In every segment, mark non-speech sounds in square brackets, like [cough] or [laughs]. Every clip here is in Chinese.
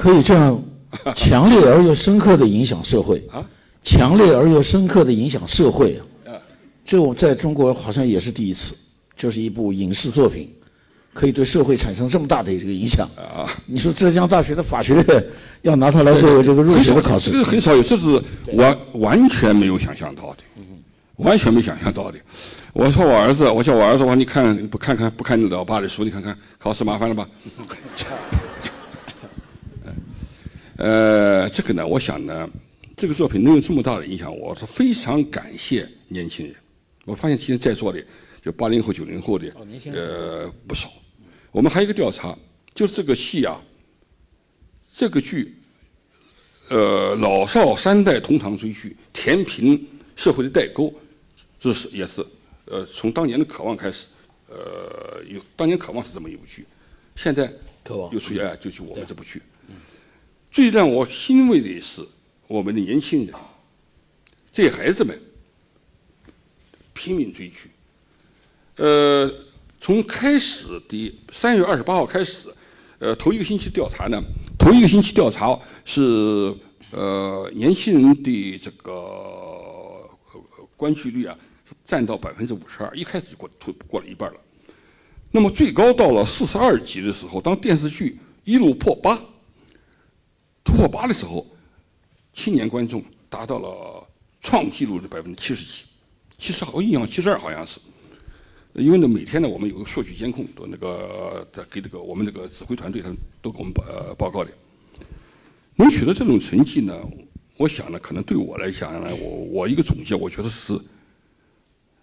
可以这样强烈而又深刻的影响社会啊，强烈而又深刻的影响社会啊，这我在中国好像也是第一次，就是一部影视作品。可以对社会产生这么大的这个影响啊！你说浙江大学的法学院要拿它来作为这个入学的考试，这个很少有，这是完完全没有想象到的，完全没想象到的。我说我儿子，我叫我儿子，我说你看不看看不看你老爸的书，你看看考试麻烦了吧？呃，这个呢，我想呢，这个作品能有这么大的影响，我是非常感谢年轻人。我发现今天在座的。就八零后、九零后的，呃，不少。我们还有一个调查，就是这个戏啊，这个剧，呃，老少三代同堂追剧，填平社会的代沟，这是也是，呃，从当年的渴望开始，呃，有当年渴望是这么一部剧，现在渴望又出现，就是我们这部剧。最让我欣慰的是，我们的年轻人，这些孩子们拼命追剧。呃，从开始的三月二十八号开始，呃，头一个星期调查呢，头一个星期调查是呃年轻人的这个关注率啊，占到百分之五十二，一开始就过过了一半了。那么最高到了四十二集的时候，当电视剧一路破八，突破八的时候，青年观众达到了创纪录的百分之七十几，七十好印象七十二好像是。因为呢，每天呢，我们有个数据监控，都那个在给这个我们这个指挥团队，他都给我们报呃报告的。能取得这种成绩呢，我想呢，可能对我来讲呢，我我一个总结，我觉得是，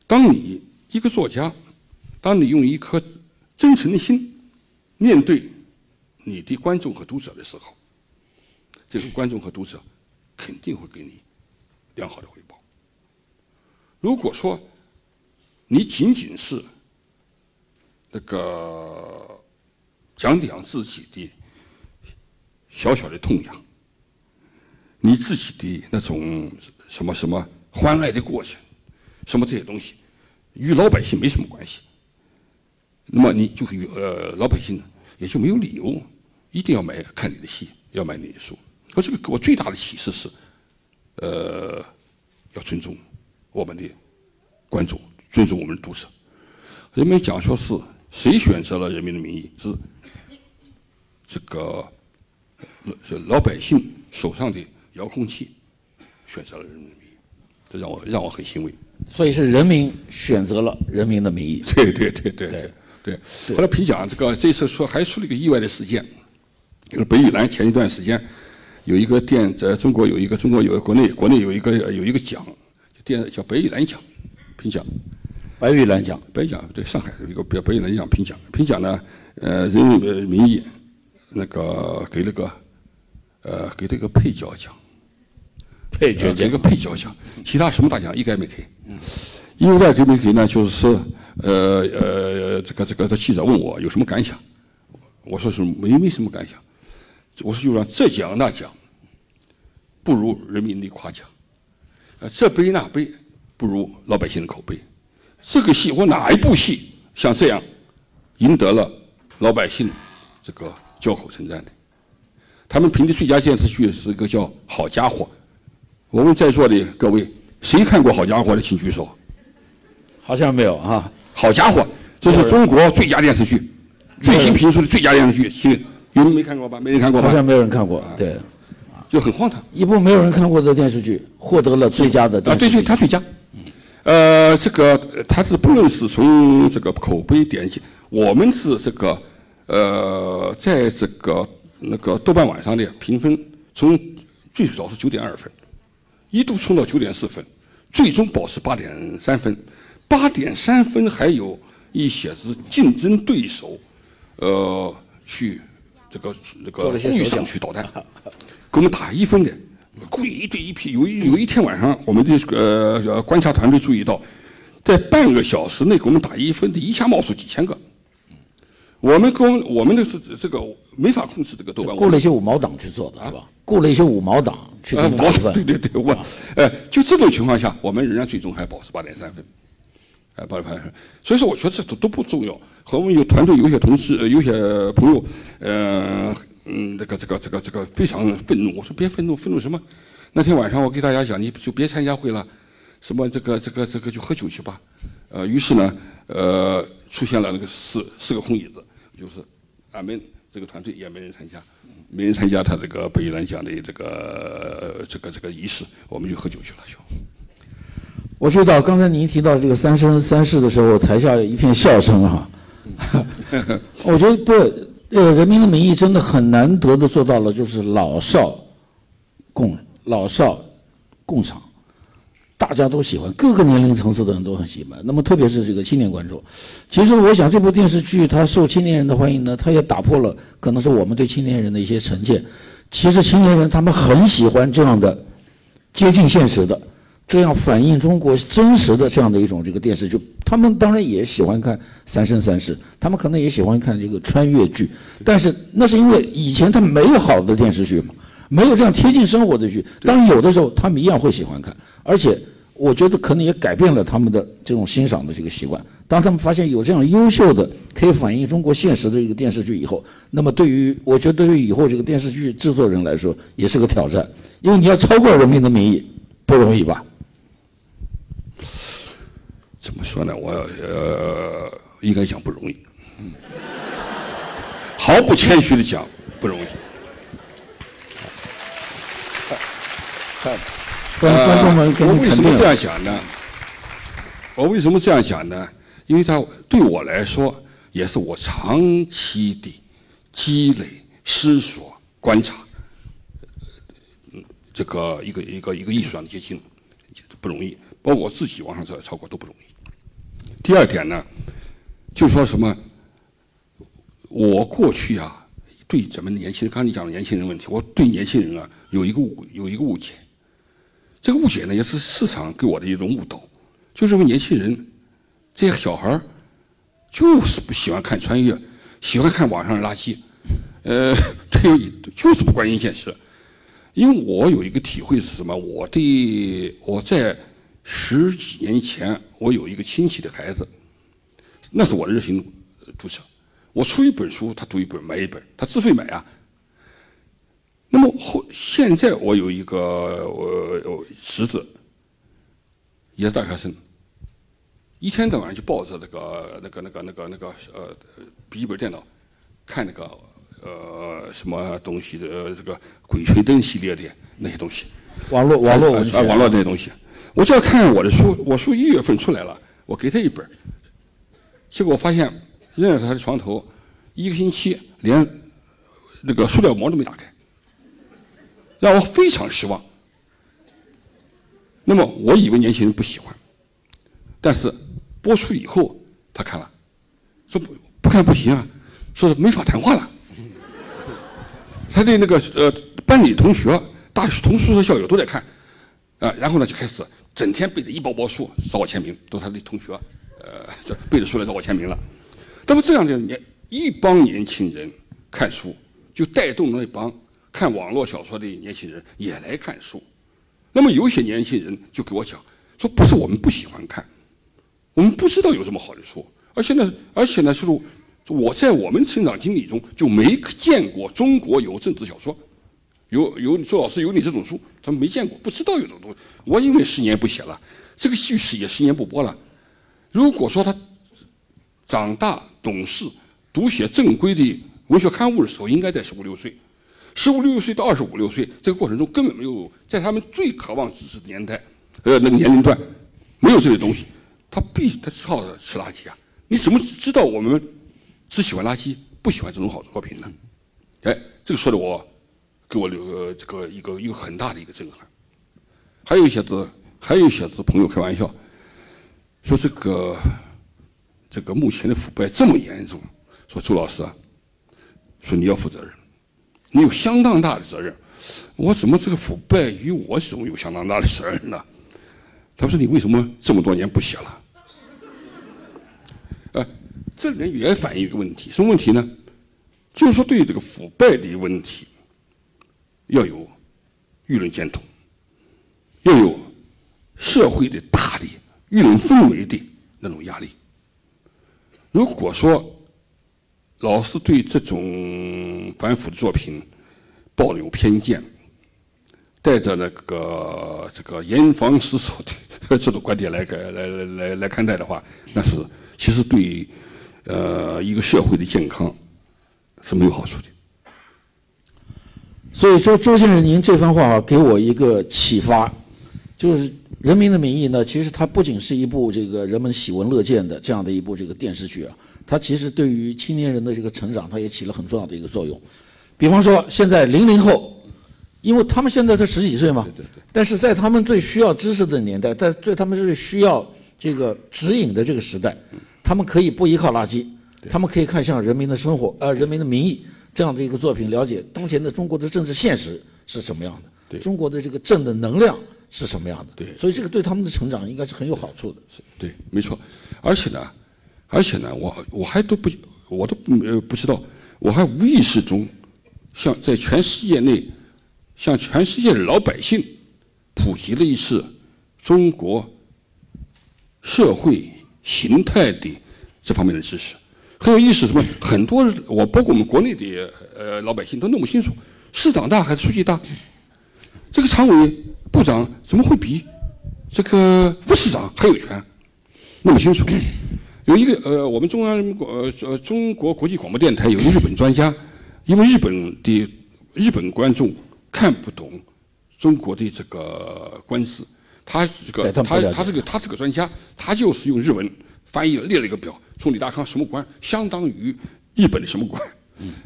当你一个作家，当你用一颗真诚的心面对你的观众和读者的时候，这个观众和读者肯定会给你良好的回报。如果说，你仅仅是那个讲讲自己的小小的痛痒，你自己的那种什么什么欢爱的过程，什么这些东西，与老百姓没什么关系。那么你就可以呃，老百姓也就没有理由一定要买看你的戏，要买你的书。我这个给我最大的启示是，呃，要尊重我们的观众。尊重我们的读者。人们讲说是谁选择了《人民的名义》？是这个是老百姓手上的遥控器选择了《人民的名义》，这让我让我很欣慰。所以是人民选择了《人民的名义》。对对对对对对。后来评奖，这个这次说还出了一个意外的事件，就是北语南前一段时间有一个电在中国有一个中国有国内国内有一个有一个奖，电叫白玉兰奖评奖。白玉兰奖，白奖对上海有一个白白玉兰奖评奖，评奖呢，呃，人民的名义，那个给了个，呃，给了个配角奖，配角奖给个配角奖，其他什么大奖一概没给。嗯，意外给没给呢？就是说，呃呃，这个这个这记者问我有什么感想，我说是没没什么感想，我说就让这奖那奖，不如人民的夸奖，呃，这杯那杯不如老百姓的口碑。这个戏，或哪一部戏像这样赢得了老百姓这个交口称赞的？他们评的最佳电视剧是一个叫《好家伙》。我问在座的各位，谁看过《好家伙》的，请举手。好像没有啊，《好家伙》这是中国最佳电视剧，最新评出的最佳电视剧。请有人没看过吧？没人看过吧？好像没有人看过。对，就很荒唐。一部没有人看过的电视剧获得了最佳的。啊，对对，他最佳。呃，这个他是不论是从这个口碑点击，我们是这个呃，在这个那个豆瓣网上的评分，从最早是九点二分，一度冲到九点四分，最终保持八点三分，八点三分还有一些是竞争对手，呃，去这个那个故意上去捣蛋，[laughs] 给我们打一分的。故意一对一批，有有一天晚上，我们的呃观察团队注意到，在半个小时内给我们打一分的，一下冒出几千个。我们跟我们的是这个没法控制这个豆瓣。雇了一些五毛党去做的是吧？雇了一些五毛党去打分。对对对，我，呃，就这种情况下，我们仍然最终还保持八点三分，哎，八点三分。所以说，我觉得这都都不重要。和我们有团队有些同事，有些朋友，呃。嗯，这个这个这个这个非常愤怒。我说别愤怒，愤怒什么？那天晚上我给大家讲，你就别参加会了，什么这个这个这个就喝酒去吧。呃，于是呢，呃，出现了那个四四个空椅子，就是俺们这个团队也没人参加，没人参加他这个北兰奖的这个这个这个仪式，我们就喝酒去了，就。我知道刚才您提到这个三生三世的时候，台下一片笑声哈。我觉得不，呃，《人民的名义》真的很难得的做到了，就是老少共老少共赏，大家都喜欢，各个年龄层次的人都很喜欢。那么特别是这个青年观众，其实我想这部电视剧它受青年人的欢迎呢，它也打破了可能是我们对青年人的一些成见。其实青年人他们很喜欢这样的接近现实的。这样反映中国真实的这样的一种这个电视剧，他们当然也喜欢看《三生三世》，他们可能也喜欢看这个穿越剧，但是那是因为以前他们没有好的电视剧嘛，没有这样贴近生活的剧。当有的时候他们一样会喜欢看，而且我觉得可能也改变了他们的这种欣赏的这个习惯。当他们发现有这样优秀的可以反映中国现实的一个电视剧以后，那么对于我觉得对于以后这个电视剧制作人来说也是个挑战，因为你要超过《人民的名义》不容易吧？怎么说呢？我呃，应该讲不容易，毫不谦虚的讲不容易。[laughs] 观众们，我为什么这样想呢？我为什么这样想呢？因为他对我来说，也是我长期的积累、思索、观察，嗯，这个一个一个一个艺术上的结晶，不容易。包括我自己往上超超过都不容易。第二点呢，就说什么，我过去啊，对咱们年轻人，刚才你讲的年轻人问题，我对年轻人啊有一个误有一个误解，这个误解呢也是市场给我的一种误导，就认为年轻人这些小孩儿就是不喜欢看穿越，喜欢看网上的垃圾，呃，[laughs] 这个就是不关心现实。因为我有一个体会是什么，我的我在。十几年前，我有一个亲戚的孩子，那是我的热心读者。我出一本书，他读一本，买一本，他自费买啊。那么后现在我有一个我侄子，也是大学生，一天到晚就抱着那个那个那个那个那个呃笔记本电脑，看那个呃什么东西的这个《鬼吹灯》系列的那些东西，网络网络文学，网络那些东西。我就要看我的书，我书一月份出来了，我给他一本结果发现扔在他的床头，一个星期连那个塑料膜都没打开，让我非常失望。那么我以为年轻人不喜欢，但是播出以后他看了，说不不看不行啊，说没法谈话了。他对那个呃班里同学、大学同宿舍校友都在看，啊，然后呢就开始。整天背着一包包书找我签名，都是他的同学，呃，这背着书来找我签名了。那么这样的年一帮年轻人看书，就带动那帮看网络小说的年轻人也来看书。那么有些年轻人就给我讲说，不是我们不喜欢看，我们不知道有这么好的书，而现在而且呢，就是我在我们成长经历中就没见过中国有政治小说。有有周老师有你这种书，他们没见过，不知道有这种东西。我因为十年不写了，这个叙事也十年不播了。如果说他长大懂事，读写正规的文学刊物的时候，应该在十五六岁。十五六岁到二十五六岁这个过程中，根本没有在他们最渴望知识的年代，呃，那个年龄段，没有这些东西，他必他只好吃垃圾啊！你怎么知道我们只喜欢垃圾，不喜欢这种好作品呢？哎，这个说的我。给我留个这个一个一个很大的一个震撼，还有一些子，还有一些子朋友开玩笑，说这个这个目前的腐败这么严重，说周老师，说你要负责任，你有相当大的责任。我怎么这个腐败与我怎么有相当大的责任呢？他说你为什么这么多年不写了？哎，这里面也反映一个问题，什么问题呢？就是说对这个腐败的问题。要有舆论监督，要有社会的大的舆论氛围的那种压力。如果说老是对这种反腐的作品抱有偏见，带着那个这个严防死守的这种观点来来来来来看待的话，那是其实对呃一个社会的健康是没有好处的。所以说，周先生，您这番话啊给我一个启发，就是《人民的名义》呢，其实它不仅是一部这个人们喜闻乐见的这样的一部这个电视剧啊，它其实对于青年人的这个成长，它也起了很重要的一个作用。比方说，现在零零后，因为他们现在才十几岁嘛，但是在他们最需要知识的年代，在在他们最需要这个指引的这个时代，他们可以不依靠垃圾，他们可以看向《人民的生活》呃，《人民的名义》。这样的一个作品，了解当前的中国的政治现实是什么样的？对，中国的这个正的能量是什么样的？对，所以这个对他们的成长应该是很有好处的。是，对，没错。而且呢，而且呢，我我还都不，我都呃不知道，我还无意识中，向在全世界内，向全世界的老百姓普及了一次中国社会形态的这方面的知识。很有意思，什么很多我包括我们国内的呃老百姓都弄不清楚，市长大还是书记大？这个常委部长怎么会比这个副市长还有权？弄不清楚。有一个呃，我们中央呃呃中国国际广播电台有个日本专家，因为日本的日本观众看不懂中国的这个官司，他这个他他这个他这个专家，他就是用日文翻译列了一个表。从李大康什么官，相当于日本的什么官？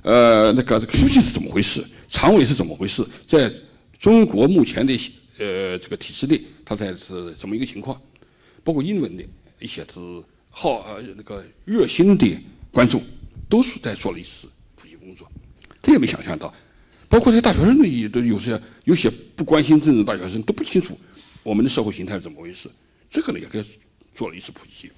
呃，那个书记是怎么回事？常委是怎么回事？在中国目前的呃这个体制内，他才是怎么一个情况？包括英文的一些是好呃那个热心的观众，都是在做了一次普及工作。这也没想象到，包括这些大学生也都有些有些不关心政治大学生都不清楚我们的社会形态是怎么回事。这个呢，也该做了一次普及。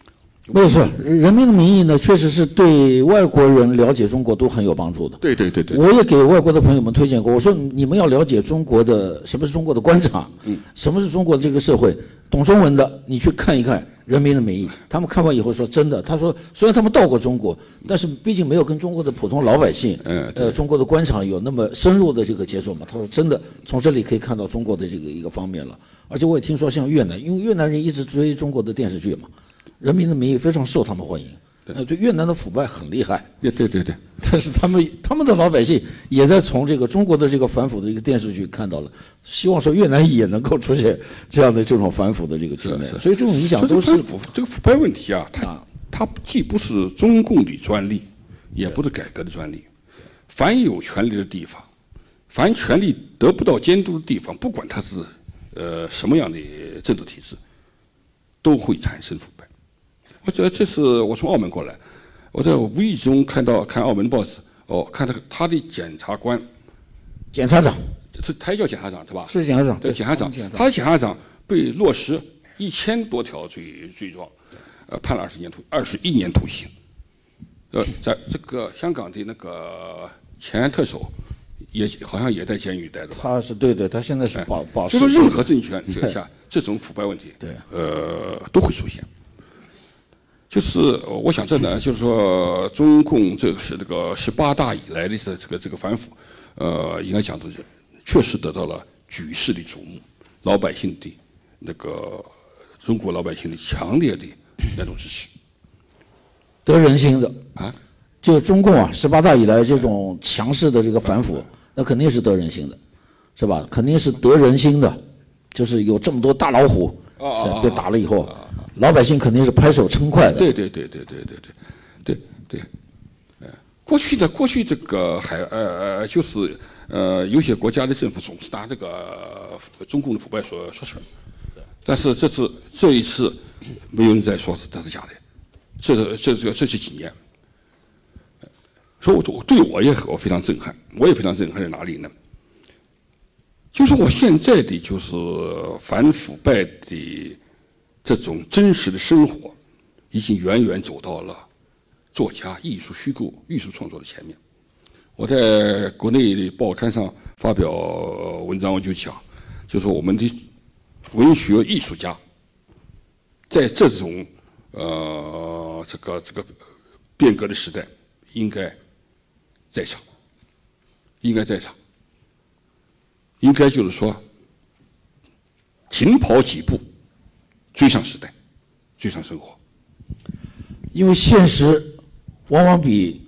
没有错，《人民的名义》呢，确实是对外国人了解中国都很有帮助的。对对对对。我也给外国的朋友们推荐过，我说你们要了解中国的什么是中国的官场，嗯，什么是中国的这个社会，懂中文的你去看一看《人民的名义》。他们看完以后说真的，他说虽然他们到过中国，但是毕竟没有跟中国的普通老百姓，嗯，呃，中国的官场有那么深入的这个接触嘛。他说真的，从这里可以看到中国的这个一个方面了。而且我也听说像越南，因为越南人一直追中国的电视剧嘛。人民的名义非常受他们欢迎，呃，对越南的腐败很厉害，对对对对，[laughs] 但是他们他们的老百姓也在从这个中国的这个反腐的这个电视剧看到了，希望说越南也能够出现这样的这种反腐的这个局面，所以这种影响都是腐这个腐败问题啊，它它既不是中共的专利，也不是改革的专利，凡有权利的地方，凡权力得不到监督的地方，不管它是呃什么样的政治体制，都会产生腐败。我这这次我从澳门过来，我在无意中看到看澳门报纸，哦，看到他的检察官，检察长，是他也叫检察长对吧？是检察长，对检察长，他的检察长被落实一千多条罪罪状，呃，判了二十年徒二十一年徒刑，呃，在这个香港的那个前特首，也好像也在监狱待着。他是对的，他现在是保保。就是任何政权之 [laughs] 下，这种腐败问题，对，呃，都会出现。就是我想这呢，就是说中共这个是这个十八大以来的这这个这个反腐，呃，应该讲是确实得到了举世的瞩目，老百姓的那个中国老百姓的强烈的那种支持，得人心的啊，就中共啊十八大以来这种强势的这个反腐，那肯定是得人心的，是吧？肯定是得人心的，就是有这么多大老虎被打了以后。老百姓肯定是拍手称快的。对对对对对对对，对对，呃，过去的过去这个还呃呃就是呃有些国家的政府总是拿这个中共的腐败说说事儿，但是这次这一次没有人再说是这是假的，这这这这这几年，所以我对我也我非常震撼，我也非常震撼在哪里呢？就是我现在的就是反腐败的。这种真实的生活，已经远远走到了作家艺术虚构、艺术创作的前面。我在国内的报刊上发表文章，我就讲，就说我们的文学艺术家，在这种呃这个这个变革的时代，应该在场。应该在场，应该就是说，紧跑几步，追上时代，追上生活。因为现实往往比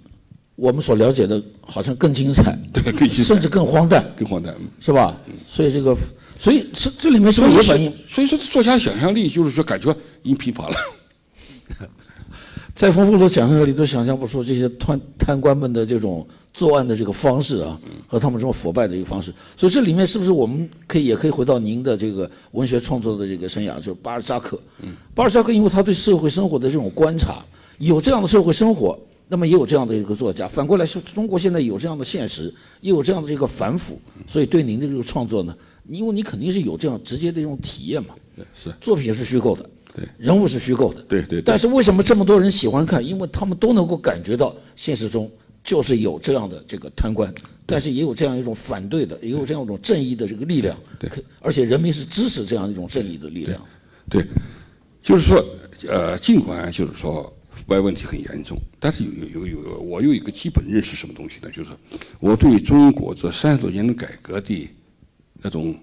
我们所了解的好像更精彩，对，更精彩，甚至更荒诞，更荒诞，是吧？所以这个，所以这这里面是不是也反映？所以说，作家想象力就是说，感觉已经疲乏了。再丰富的想象力都想象不出这些贪贪官们的这种作案的这个方式啊，和他们这种腐败的一个方式。所以这里面是不是我们可以也可以回到您的这个文学创作的这个生涯，就是巴尔扎克。巴尔扎克因为他对社会生活的这种观察，有这样的社会生活，那么也有这样的一个作家。反过来说，中国现在有这样的现实，也有这样的这个反腐，所以对您的这个创作呢，因为你肯定是有这样直接的这种体验嘛。是，作品是虚构的。对，人物是虚构的。对对。但是为什么这么多人喜欢看？因为他们都能够感觉到现实中就是有这样的这个贪官，但是也有这样一种反对的，也有这样一种正义的这个力量。对。而且人民是支持这样一种正义的力量。对，就是说，呃，尽管就是说腐败问题很严重，但是有有有，我有一个基本认识，什么东西呢？就是我对中国这三十多年的改革的那种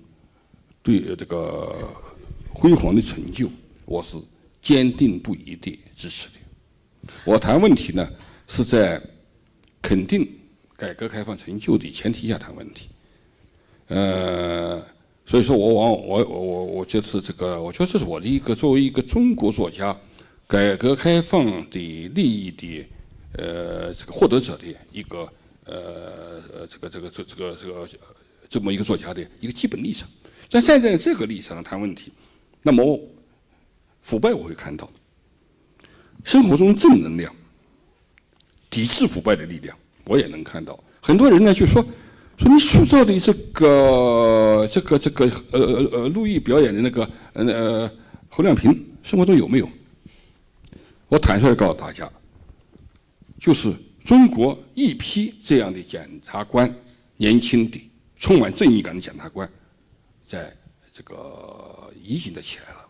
对这个辉煌的成就。我是坚定不移地支持的。我谈问题呢，是在肯定改革开放成就的前提下谈问题。呃，所以说我往我我我我觉得这个，我觉得这是我的一个作为一个中国作家，改革开放的利益的呃这个获得者的一个呃呃这个这个这这个这个这么一个作家的一个基本立场。在站在这个立场上谈问题，那么。腐败我会看到，生活中正能量、抵制腐败的力量我也能看到。很多人呢就说说你塑造的这个这个这个呃呃呃陆毅表演的那个呃侯亮平生活中有没有？我坦率的告诉大家，就是中国一批这样的检察官，年轻的、充满正义感的检察官，在这个已经的起来了。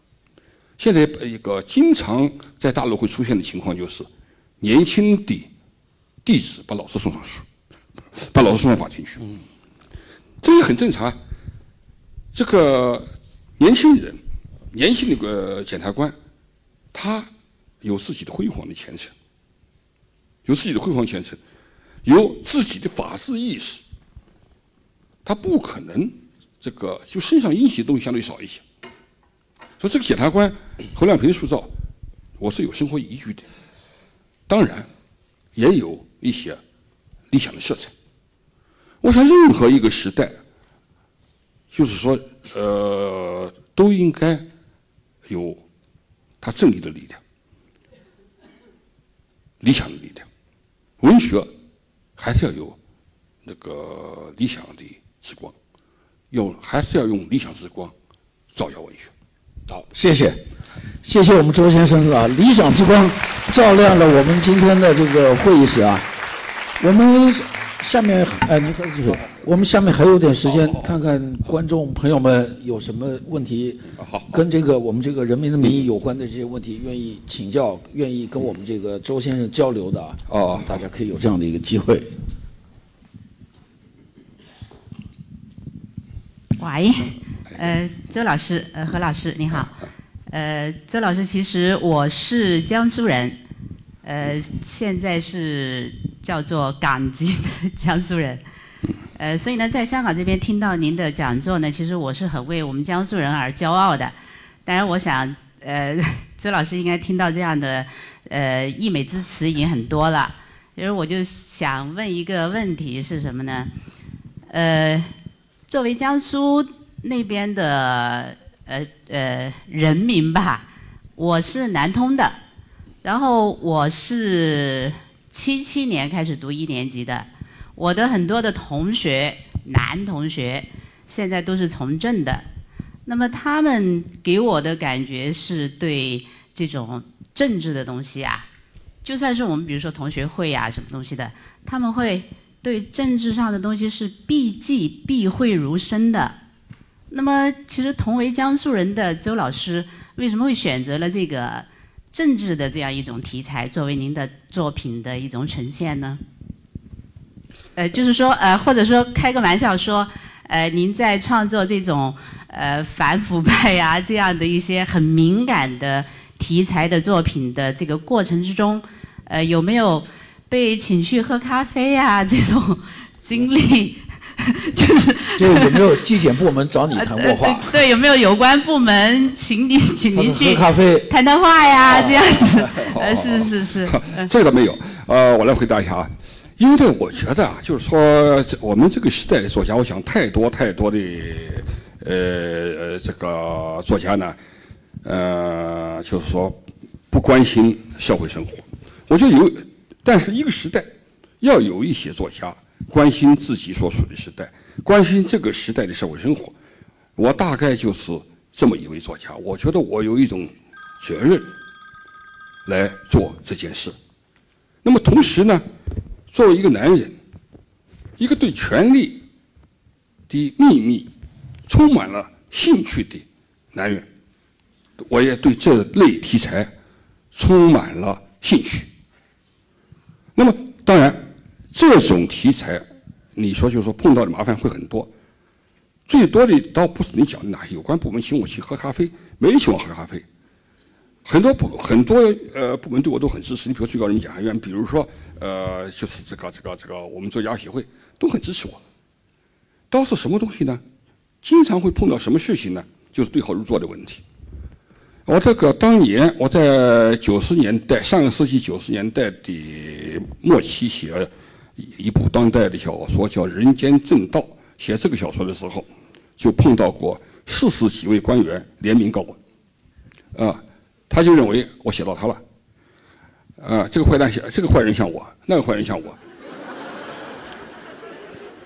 现在一个经常在大陆会出现的情况就是，年轻的弟子把老师送上去，把老师送上法庭去，这也很正常。这个年轻人，年轻的个检察官，他有自己的辉煌的前程，有自己的辉煌前程，有自己的法治意识，他不可能这个就身上阴气东西相对少一些。说这个检察官侯亮平塑造，我是有生活依据的，当然也有一些理想的色彩。我想任何一个时代，就是说，呃，都应该有他正义的力量、理想的力量。文学还是要有那个理想的之光，用还是要用理想之光照耀文学。好，谢谢，谢谢我们周先生啊！理想之光照亮了我们今天的这个会议室啊。我们下面哎，您说继续。我们下面还有点时间，看看观众朋友们有什么问题，跟这个我们这个人民的名义有关的这些问题，愿意请教，愿意跟我们这个周先生交流的啊。哦，大家可以有这样的一个机会。喂。呃，周老师，呃，何老师，你好。呃，周老师，其实我是江苏人，呃，现在是叫做港籍的江苏人。呃，所以呢，在香港这边听到您的讲座呢，其实我是很为我们江苏人而骄傲的。当然，我想，呃，周老师应该听到这样的呃溢美之词已经很多了。因为我就想问一个问题是什么呢？呃，作为江苏。那边的呃呃人民吧，我是南通的，然后我是七七年开始读一年级的，我的很多的同学男同学现在都是从政的，那么他们给我的感觉是对这种政治的东西啊，就算是我们比如说同学会呀什么东西的，他们会对政治上的东西是避忌避讳如深的。那么，其实同为江苏人的周老师，为什么会选择了这个政治的这样一种题材作为您的作品的一种呈现呢？呃，就是说，呃，或者说开个玩笑说，呃，您在创作这种呃反腐败呀这样的一些很敏感的题材的作品的这个过程之中，呃，有没有被请去喝咖啡呀这种经历？[laughs] 就是就有没有纪检部门找你谈过话？对，有没有有关部门请你请您去喝咖啡谈谈话呀？这样子，[laughs] 呃，是是是，这个没有。呃，我来回答一下啊。因为我觉得啊，就是说，我们这个时代的作家，我想太多太多的，呃呃，这个作家呢，呃，就是说不关心社会生活。我觉得有，但是一个时代要有一些作家关心自己所处的时代，关心这个时代的社会生活。我大概就是这么一位作家。我觉得我有一种责任来做这件事。那么同时呢？作为一个男人，一个对权力的秘密充满了兴趣的男人，我也对这类题材充满了兴趣。那么，当然，这种题材，你说就是说碰到的麻烦会很多。最多的倒不是你讲的那有关部门请我去喝咖啡，没人请我喝咖啡。很多部很多呃部门对我都很支持，你比如最高人民检察院，比如说。呃，就是这个这个这个，我们作家协会都很支持我。倒是什么东西呢？经常会碰到什么事情呢？就是对号入座的问题。我这个当年我在九十年代，上个世纪九十年代的末期写一部当代的小说，叫《人间正道》。写这个小说的时候，就碰到过四十几位官员联名告我。啊，他就认为我写到他了。啊，这个坏蛋像这个坏人像我，那个坏人像我。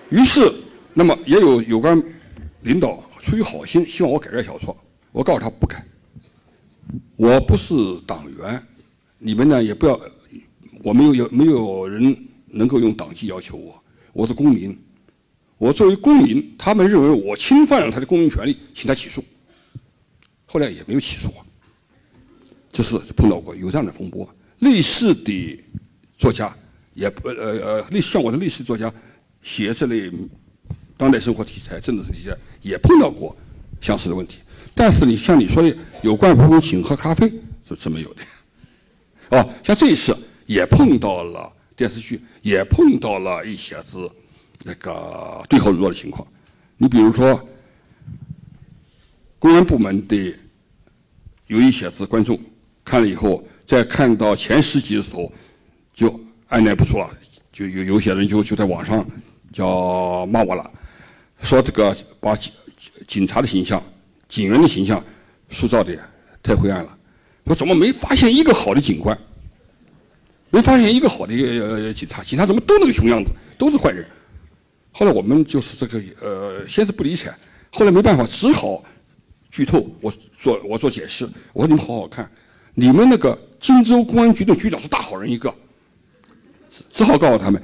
于是，那么也有有关领导出于好心，希望我改改小说。我告诉他不改。我不是党员，你们呢也不要，我没有有没有人能够用党纪要求我。我是公民，我作为公民，他们认为我侵犯了他的公民权利，请他起诉。后来也没有起诉我。这是碰到过有这样的风波。类似的作家，也不呃呃，类似像我的类似作家，写这类当代生活题材、政治题材，也碰到过相似的问题。但是你像你说的，有关部门请喝咖啡是是没有的。哦，像这一次也碰到了电视剧，也碰到了一些子那个对号入座的情况。你比如说，公安部门的有一些子观众看了以后。在看到前十集的时候，就按捺不住了，就有有些人就就在网上叫骂我了，说这个把警警察的形象、警员的形象塑造的太灰暗了。我怎么没发现一个好的警官？没发现一个好的呃警察？警察怎么都那个熊样子，都是坏人？后来我们就是这个呃，先是不理睬，后来没办法，只好剧透。我做我做解释，我说你们好好看，你们那个。荆州公安局的局长是大好人一个，只只好告诉他们，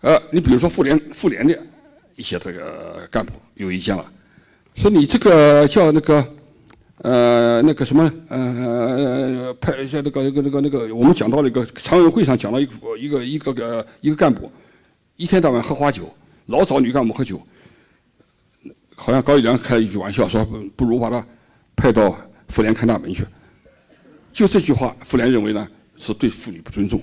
呃，你比如说妇联妇联的一些这个干部有意见了，说你这个叫那个，呃，那个什么，呃，派像那个那个那个那个，我们讲到那个常委会上讲到一个一个一个个一个干部，一天到晚喝花酒，老找女干部喝酒，好像高育良开了一句玩笑说，不如把他派到妇联看大门去。就这句话，妇联认为呢是对妇女不尊重，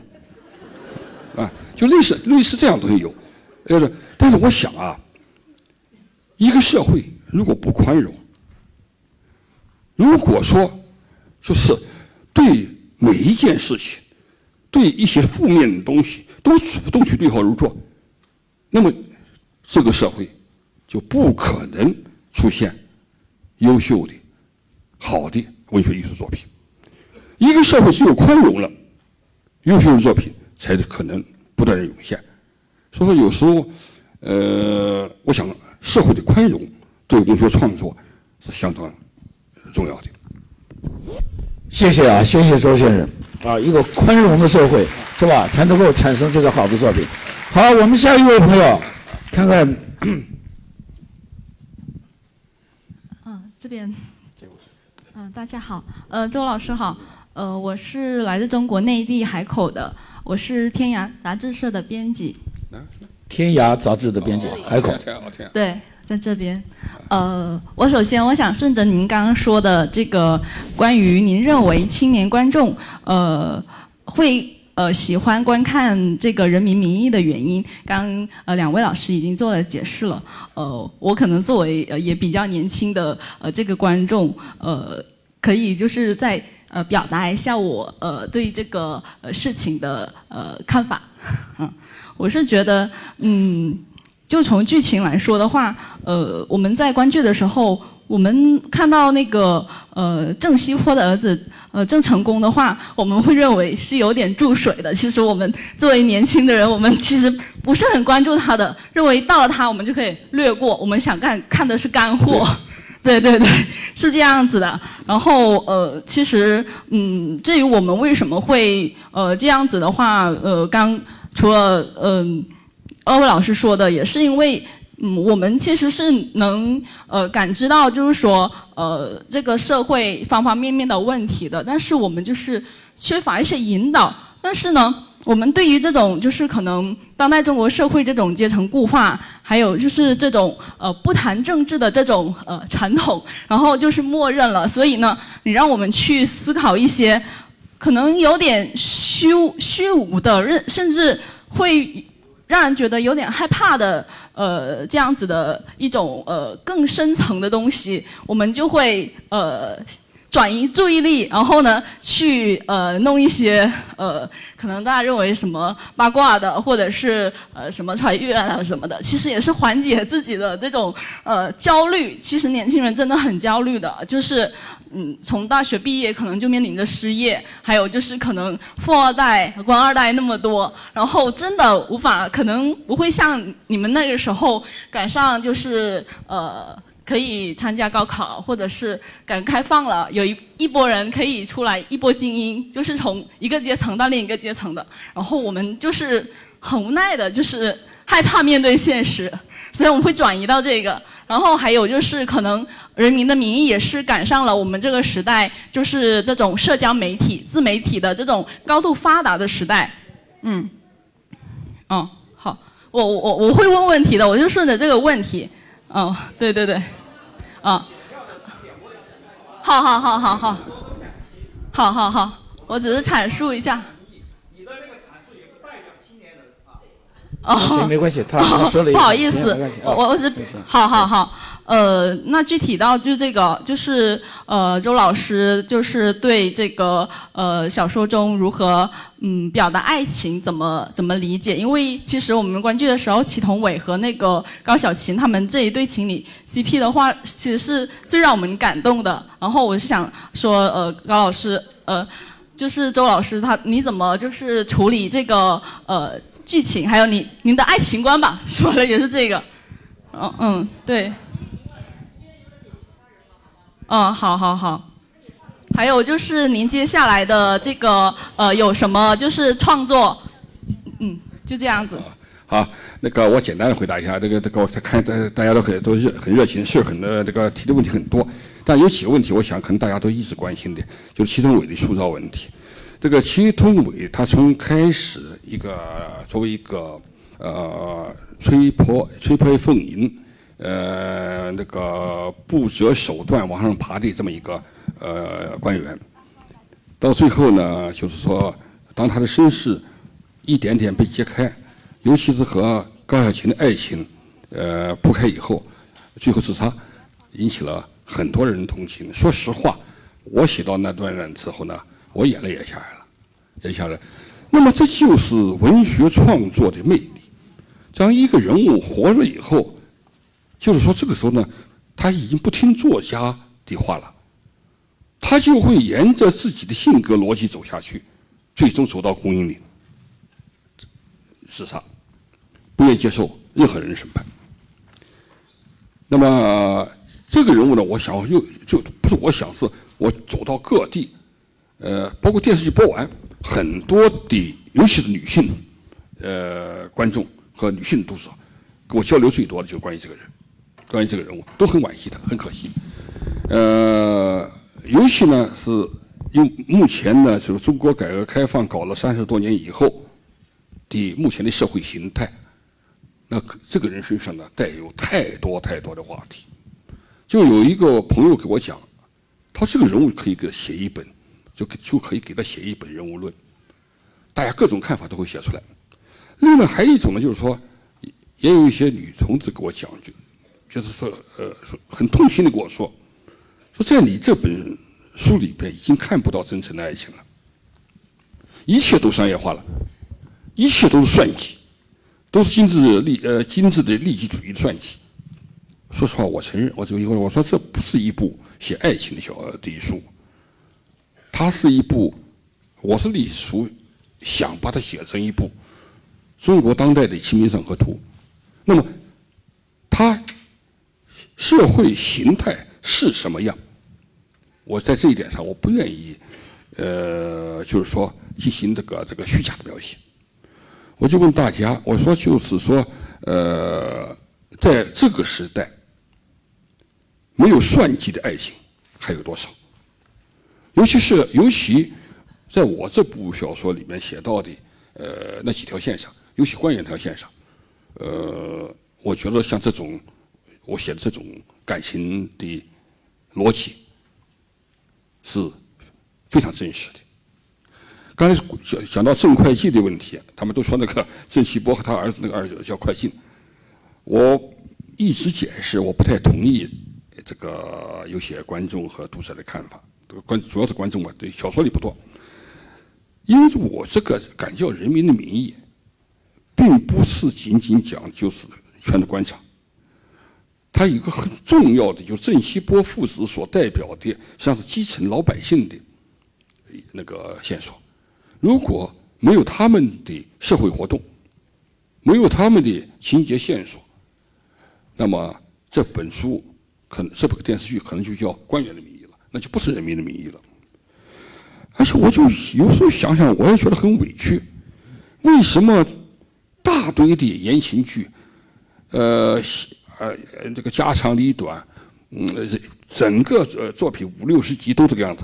啊，就类似类似这样东西有，但是，但是我想啊，一个社会如果不宽容，如果说就是对每一件事情，对一些负面的东西都主动去对号入座，那么这个社会就不可能出现优秀的、好的文学艺术作品。一个社会只有宽容了，优秀的作品才可能不断的涌现。所以说，有时候，呃，我想社会的宽容对文学创作是相当重要的。谢谢啊，谢谢周先生啊，一个宽容的社会是吧，才能够产生这个好的作品。好，我们下一位朋友，看看。嗯，这边。嗯，大家好，呃，周老师好。呃，我是来自中国内地海口的，我是天涯杂志社的编辑。天涯杂志的编辑，海口。对，在这边。呃，我首先我想顺着您刚刚说的这个关于您认为青年观众呃会呃喜欢观看这个《人民名义》的原因，刚呃两位老师已经做了解释了。呃，我可能作为呃也比较年轻的呃这个观众，呃，可以就是在呃表达一下我呃对这个呃事情的呃看法。[laughs] 嗯，我是觉得嗯。就从剧情来说的话，呃，我们在观剧的时候，我们看到那个呃郑西坡的儿子呃郑成功的话，我们会认为是有点注水的。其实我们作为年轻的人，我们其实不是很关注他的，认为到了他我们就可以略过。我们想看看的是干货，对 [laughs] 对对，是这样子的。然后呃，其实嗯，至于我们为什么会呃这样子的话，呃，刚除了嗯。二位老师说的也是因为，嗯，我们其实是能呃感知到，就是说呃这个社会方方面面的问题的，但是我们就是缺乏一些引导。但是呢，我们对于这种就是可能当代中国社会这种阶层固化，还有就是这种呃不谈政治的这种呃传统，然后就是默认了。所以呢，你让我们去思考一些可能有点虚虚无的，甚甚至会。让人觉得有点害怕的，呃，这样子的一种呃更深层的东西，我们就会呃转移注意力，然后呢去呃弄一些呃可能大家认为什么八卦的，或者是呃什么穿越啊什么的，其实也是缓解自己的这种呃焦虑。其实年轻人真的很焦虑的，就是。嗯，从大学毕业可能就面临着失业，还有就是可能富二代、官二代那么多，然后真的无法，可能不会像你们那个时候赶上，就是呃可以参加高考，或者是改革开放了，有一一波人可以出来，一波精英，就是从一个阶层到另一个阶层的，然后我们就是很无奈的，就是害怕面对现实。所以我们会转移到这个，然后还有就是可能《人民的名义》也是赶上了我们这个时代，就是这种社交媒体、自媒体的这种高度发达的时代。嗯，哦，好，我我我会问问题的，我就顺着这个问题。哦，对对对，啊，好好好好好，好好好，我只是阐述一下。哦，没关系，他他说了，不好意思，我我是，好好好，呃，那具体到就这个，就是呃，周老师就是对这个呃小说中如何嗯表达爱情怎么怎么理解？因为其实我们观剧的时候，祁同伟和那个高小琴他们这一对情侣 CP 的话，其实是最让我们感动的。然后我是想说，呃，高老师，呃，就是周老师他你怎么就是处理这个呃？剧情还有你您的爱情观吧，说的也是这个，嗯嗯对，嗯好好好，还有就是您接下来的这个呃有什么就是创作，嗯就这样子。好，那个我简单的回答一下，这个这个我看大大家都很都热很热情，是很多这个提的问题很多，但有几个问题，我想可能大家都一直关心的，就是祁同伟的塑造问题。这个祁同伟，他从开始一个作为一个呃吹破吹破凤吟，呃那个不择手段往上爬的这么一个呃官员，到最后呢，就是说，当他的身世一点点被揭开，尤其是和高小琴的爱情呃铺开以后，最后自杀，引起了很多人同情。说实话，我写到那段之后呢。我眼泪也下来了，也下来。那么这就是文学创作的魅力。当一个人物活了以后，就是说这个时候呢，他已经不听作家的话了，他就会沿着自己的性格逻辑走下去，最终走到公英岭，自杀，不愿接受任何人审判。那么这个人物呢，我想又就不是我想，是我走到各地。呃，包括电视剧播完，很多的，尤其是女性，呃，观众和女性读者，跟我交流最多的就是关于这个人，关于这个人物，都很惋惜的，很可惜。呃，尤其呢是，用目前呢，就是中国改革开放搞了三十多年以后的目前的社会形态，那这个人身上呢带有太多太多的话题。就有一个朋友给我讲，他这个人物可以给他写一本，就就可以给他写一本人物论，大家各种看法都会写出来。另外还有一种呢，就是说，也有一些女同志给我讲，就就是说，呃，说很痛心的跟我说，说在你这本书里边已经看不到真诚的爱情了，一切都商业化了，一切都是算计，都是精致利呃精致的利己主义的算计。说实话，我承认，我这个因为我说这不是一部写爱情的小的书，它是一部，我是隶属想把它写成一部中国当代的《清明上河图》，那么它社会形态是什么样？我在这一点上，我不愿意，呃，就是说进行这个这个虚假的描写。我就问大家，我说就是说，呃，在这个时代。没有算计的爱情还有多少？尤其是尤其在我这部小说里面写到的，呃，那几条线上，尤其关键条线上，呃，我觉得像这种我写的这种感情的逻辑是非常真实的。刚才讲讲到郑会计的问题，他们都说那个郑锡波和他儿子那个儿子叫会计，我一直解释我不太同意。这个有些观众和读者的看法，这个观主要是观众嘛，对小说里不多。因为我这个敢叫人民的名义，并不是仅仅讲就是全的观察。它有一个很重要的，就郑西波父子所代表的，像是基层老百姓的那个线索。如果没有他们的社会活动，没有他们的情节线索，那么这本书。可能这部电视剧可能就叫《官员的名义》了，那就不是《人民的名义》了。而且我就有时候想想，我也觉得很委屈。为什么大堆的言情剧，呃，呃，这个家长里短，嗯，整个呃作品五六十集都这个样子，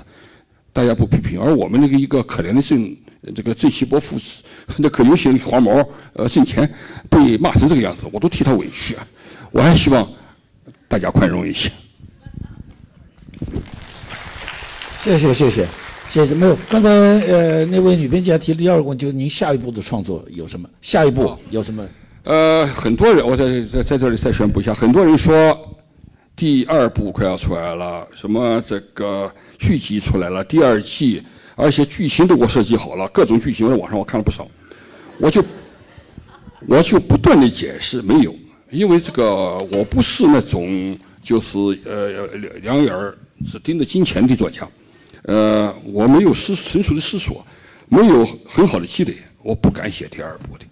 大家不批评，而我们那个一个可怜的郑这个郑锡波父子，那可有些黄毛呃挣钱被骂成这个样子，我都替他委屈啊！我还希望。大家宽容一些。谢谢谢谢谢谢。没有，刚才呃那位女编辑还提了第二个问题，就是您下一步的创作有什么？下一步有什么？呃，很多人，我在在在这里再宣布一下，很多人说第二部快要出来了，什么这个续集出来了，第二季，而且剧情都给我设计好了，各种剧情在网上我看了不少，我就我就不断的解释没有。因为这个，我不是那种就是呃两眼只盯着金钱的作家，呃，我没有思成熟的思索，没有很好的积累，我不敢写第二部的。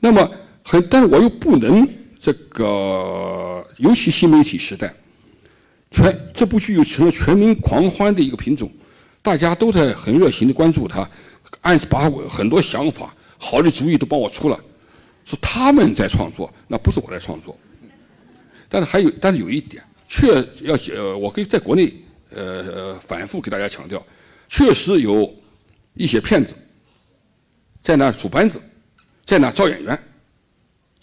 那么很，但是我又不能这个，尤其新媒体时代，全这部剧又成了全民狂欢的一个品种，大家都在很热情的关注它，按把我很多想法、好的主意都帮我出了。是他们在创作，那不是我在创作。但是还有，但是有一点，确要呃，我可以在国内呃反复给大家强调，确实有一些骗子在那组班子，在那招演员，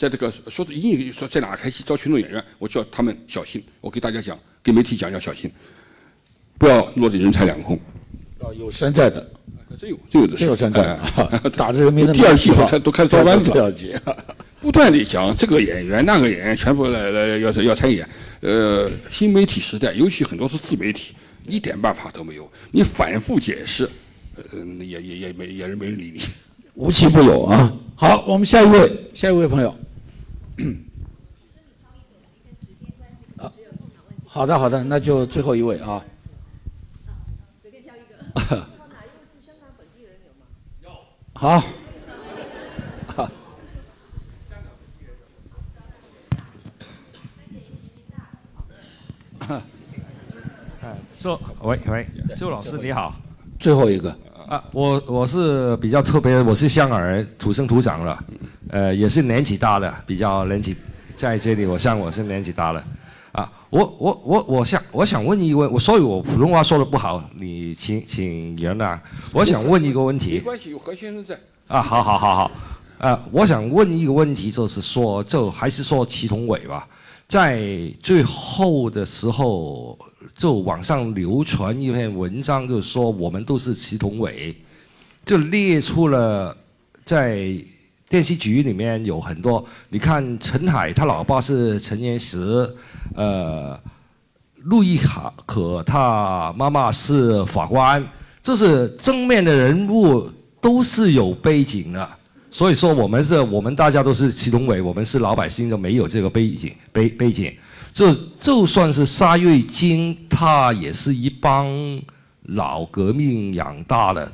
在这个说英语说在哪开戏招群众演员，我叫他们小心。我给大家讲，给媒体讲要小心，不要落得人财两空。啊，有山寨的。真有，真有这真有山寨，啊打着人民的第二季都开都开始招班子，了解。不断的讲这个演员那个演员全部来来要要参演，呃，新媒体时代，尤其很多是自媒体，一点办法都没有。你反复解释，呃，也也也没也是没人理你，无奇不有啊。好，我们下一位，下一位朋友。啊，好的好的，那就最后一位啊。随便挑一个。好，好。[laughs] 哎，周，喂喂，周老师你好。最后一个。啊，我我是比较特别，我是香港人，土生土长的，呃，也是年纪大的，比较年纪在这里，我像我是年纪大了。啊，我我我我想我想问一个问，我所以我普通话说的不好，你请请原谅。我想问一个问题。没关系，有何先生在。啊，好好好好，呃，我想问一个问题，就是说，就还是说祁同伟吧，在最后的时候，就网上流传一篇文章，就说我们都是祁同伟，就列出了在电视局里面有很多，你看陈海他老爸是陈岩石，呃，陆亦可他妈妈是法官，这是正面的人物都是有背景的。所以说，我们是，我们大家都是祁同伟，我们是老百姓，就没有这个背景背背景。就就算是沙瑞金，他也是一帮老革命养大的。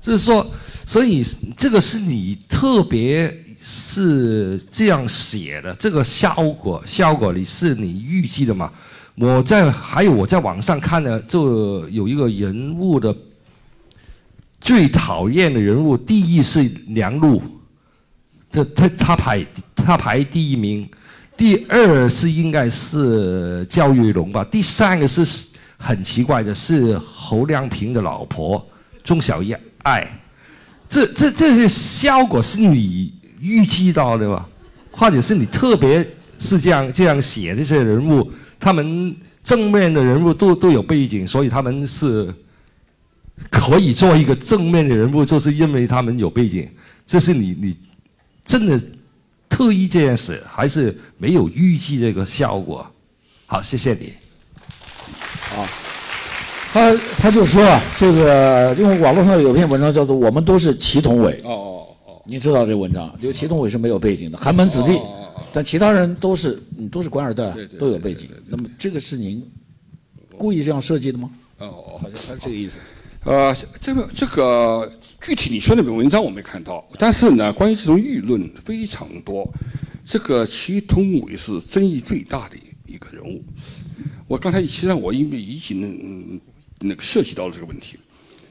就是说，所以这个是你特别是这样写的，这个效果效果你是你预计的嘛？我在还有我在网上看的，就有一个人物的。最讨厌的人物，第一是梁璐，这他他排他排第一名，第二是应该是焦裕龙吧，第三个是很奇怪的是侯亮平的老婆钟小爱，这这这些效果是你预计到的吗？或者是你特别是这样这样写这些人物，他们正面的人物都都有背景，所以他们是。可以做一个正面的人物，就是因为他们有背景。这是你你真的特意这样写，还是没有预计这个效果？好，谢谢你。啊，他他就说啊，这个因为网络上有篇文章叫做《我们都是祁同伟》。哦哦哦，你知道这文章？就祁同伟是没有背景的，寒门子弟，但其他人都是都是官二代，都有背景。那么这个是您故意这样设计的吗？哦哦，好像他是这个意思。呃，这个这个具体你说那篇文章我没看到，但是呢，关于这种议论非常多。这个祁同伟是争议最大的一个人物。我刚才其实我因为已经那个涉及到了这个问题，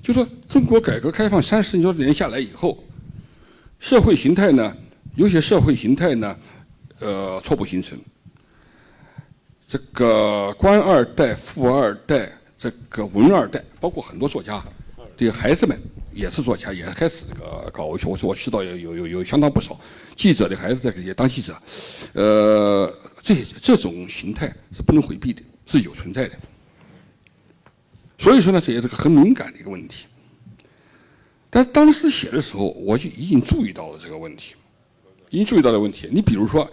就说中国改革开放三十多年下来以后，社会形态呢，有些社会形态呢，呃，初步形成。这个官二代、富二代。这个文二代，包括很多作家，这个孩子们也是作家，也开始这个搞文学。我说我知道有有有有相当不少记者的孩子在这些当记者，呃，这这种形态是不能回避的，是有存在的。所以说呢，这也是个很敏感的一个问题。但当时写的时候，我就已经注意到了这个问题，已经注意到了问题。你比如说，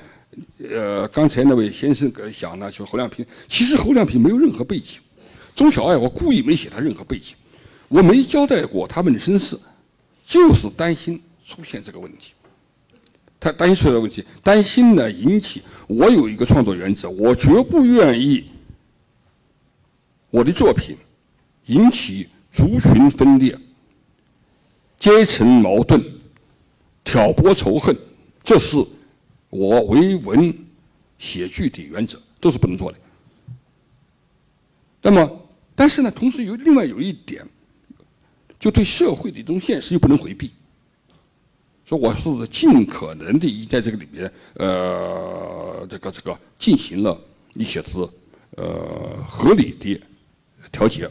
呃，刚才那位先生讲呢，就侯亮平，其实侯亮平没有任何背景。钟小爱，我故意没写他任何背景，我没交代过他们的身世，就是担心出现这个问题。他担心出现问题，担心呢引起我有一个创作原则，我绝不愿意我的作品引起族群分裂、阶层矛盾、挑拨仇恨，这是我为文写剧的原则，都是不能做的。那么。但是呢，同时有另外有一点，就对社会的一种现实又不能回避。说我是尽可能的在这个里面，呃，这个这个进行了一些是呃合理的调节，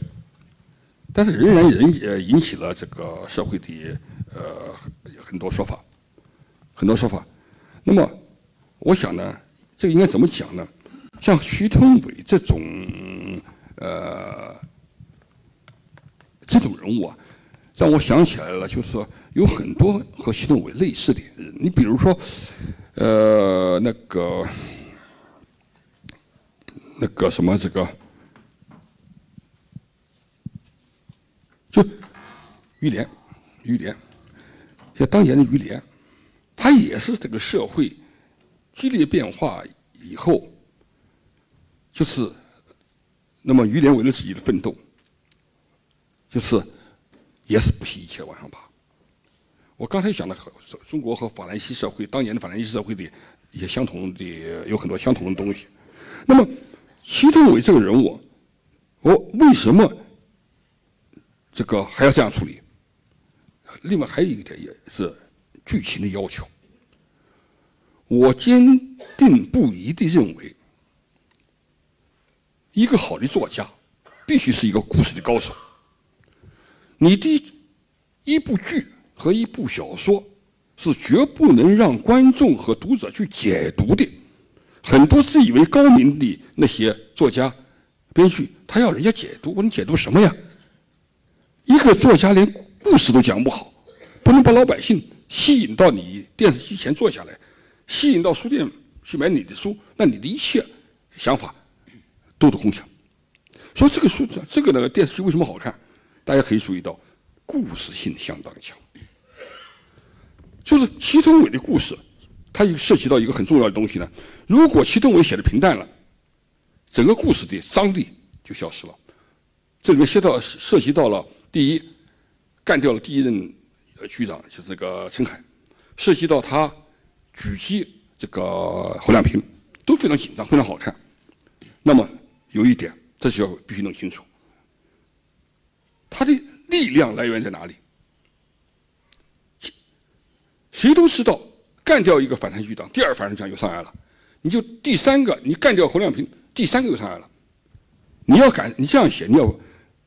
但是仍然引呃引起了这个社会的呃很多说法，很多说法。那么我想呢，这个应该怎么讲呢？像徐通伟这种。呃，这种人物啊，让我想起来了，就是说有很多和习同伟类似的人。你比如说，呃，那个那个什么，这个就于连，于连，像当年的于连，他也是这个社会激烈变化以后，就是。那么于连为了自己的奋斗，就是也是不惜一切往上爬。我刚才讲的和中国和法兰西社会当年的法兰西社会的一些相同的有很多相同的东西。那么祁同伟这个人物，我为什么这个还要这样处理？另外还有一点也是剧情的要求。我坚定不移地认为。一个好的作家，必须是一个故事的高手。你的一部剧和一部小说，是绝不能让观众和读者去解读的。很多自以为高明的那些作家、编剧，他要人家解读，我能解读什么呀？一个作家连故事都讲不好，不能把老百姓吸引到你电视机前坐下来，吸引到书店去买你的书，那你的一切想法都是空想。所以这个书，这个那个电视剧为什么好看？大家可以注意到，故事性相当强。就是祁同伟的故事，它又涉及到一个很重要的东西呢。如果祁同伟写的平淡了，整个故事的张力就消失了。这里面涉到涉及到了第一，干掉了第一任局长，就是这个陈海；涉及到他狙击这个侯亮平，都非常紧张，非常好看。那么有一点，这是要必须弄清楚，他的力量来源在哪里？谁都知道，干掉一个反贪局长，第二反贪局长又上来了。你就第三个，你干掉侯亮平，第三个又上来了。你要敢，你这样写，你要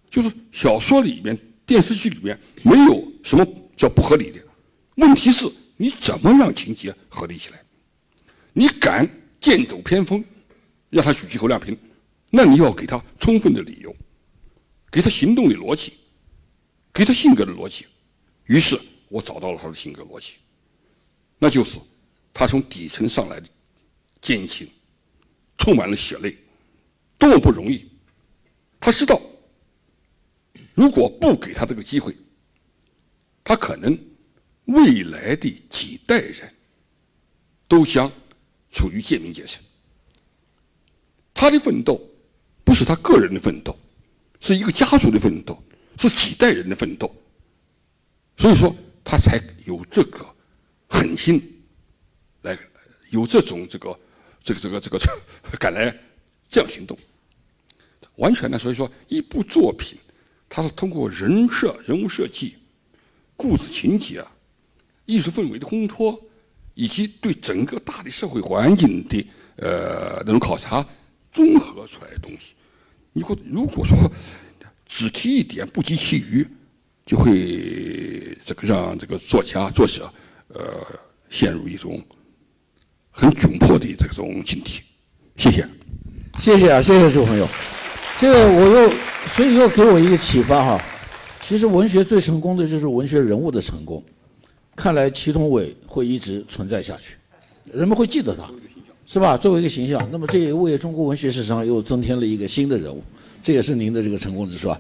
就是小说里面、电视剧里面没有什么叫不合理的。问题是你怎么让情节合理起来？你敢剑走偏锋，让他狙击侯亮平，那你要给他充分的理由，给他行动的逻辑，给他性格的逻辑。于是我找到了他的性格逻辑。那就是他从底层上来的艰辛，充满了血泪，多么不容易。他知道，如果不给他这个机会，他可能未来的几代人都将处于贱民阶层。他的奋斗不是他个人的奋斗，是一个家族的奋斗，是几代人的奋斗。所以说，他才有这个。狠心来有这种这个这个这个这个敢来这样行动，完全呢。所以说，一部作品，它是通过人设、人物设计、故事情节、艺术氛围的烘托，以及对整个大的社会环境的呃那种考察综合出来的东西。如果如果说只提一点不及其余，就会这个让这个作家作者。呃，陷入一种很窘迫的这种境地。谢谢，谢谢啊，谢谢诸朋友。这个我又，所以又给我一个启发哈。其实文学最成功的就是文学人物的成功。看来祁同伟会一直存在下去，人们会记得他，是吧？作为一个形象，那么这也为中国文学史上又增添了一个新的人物。这也是您的这个成功之处啊。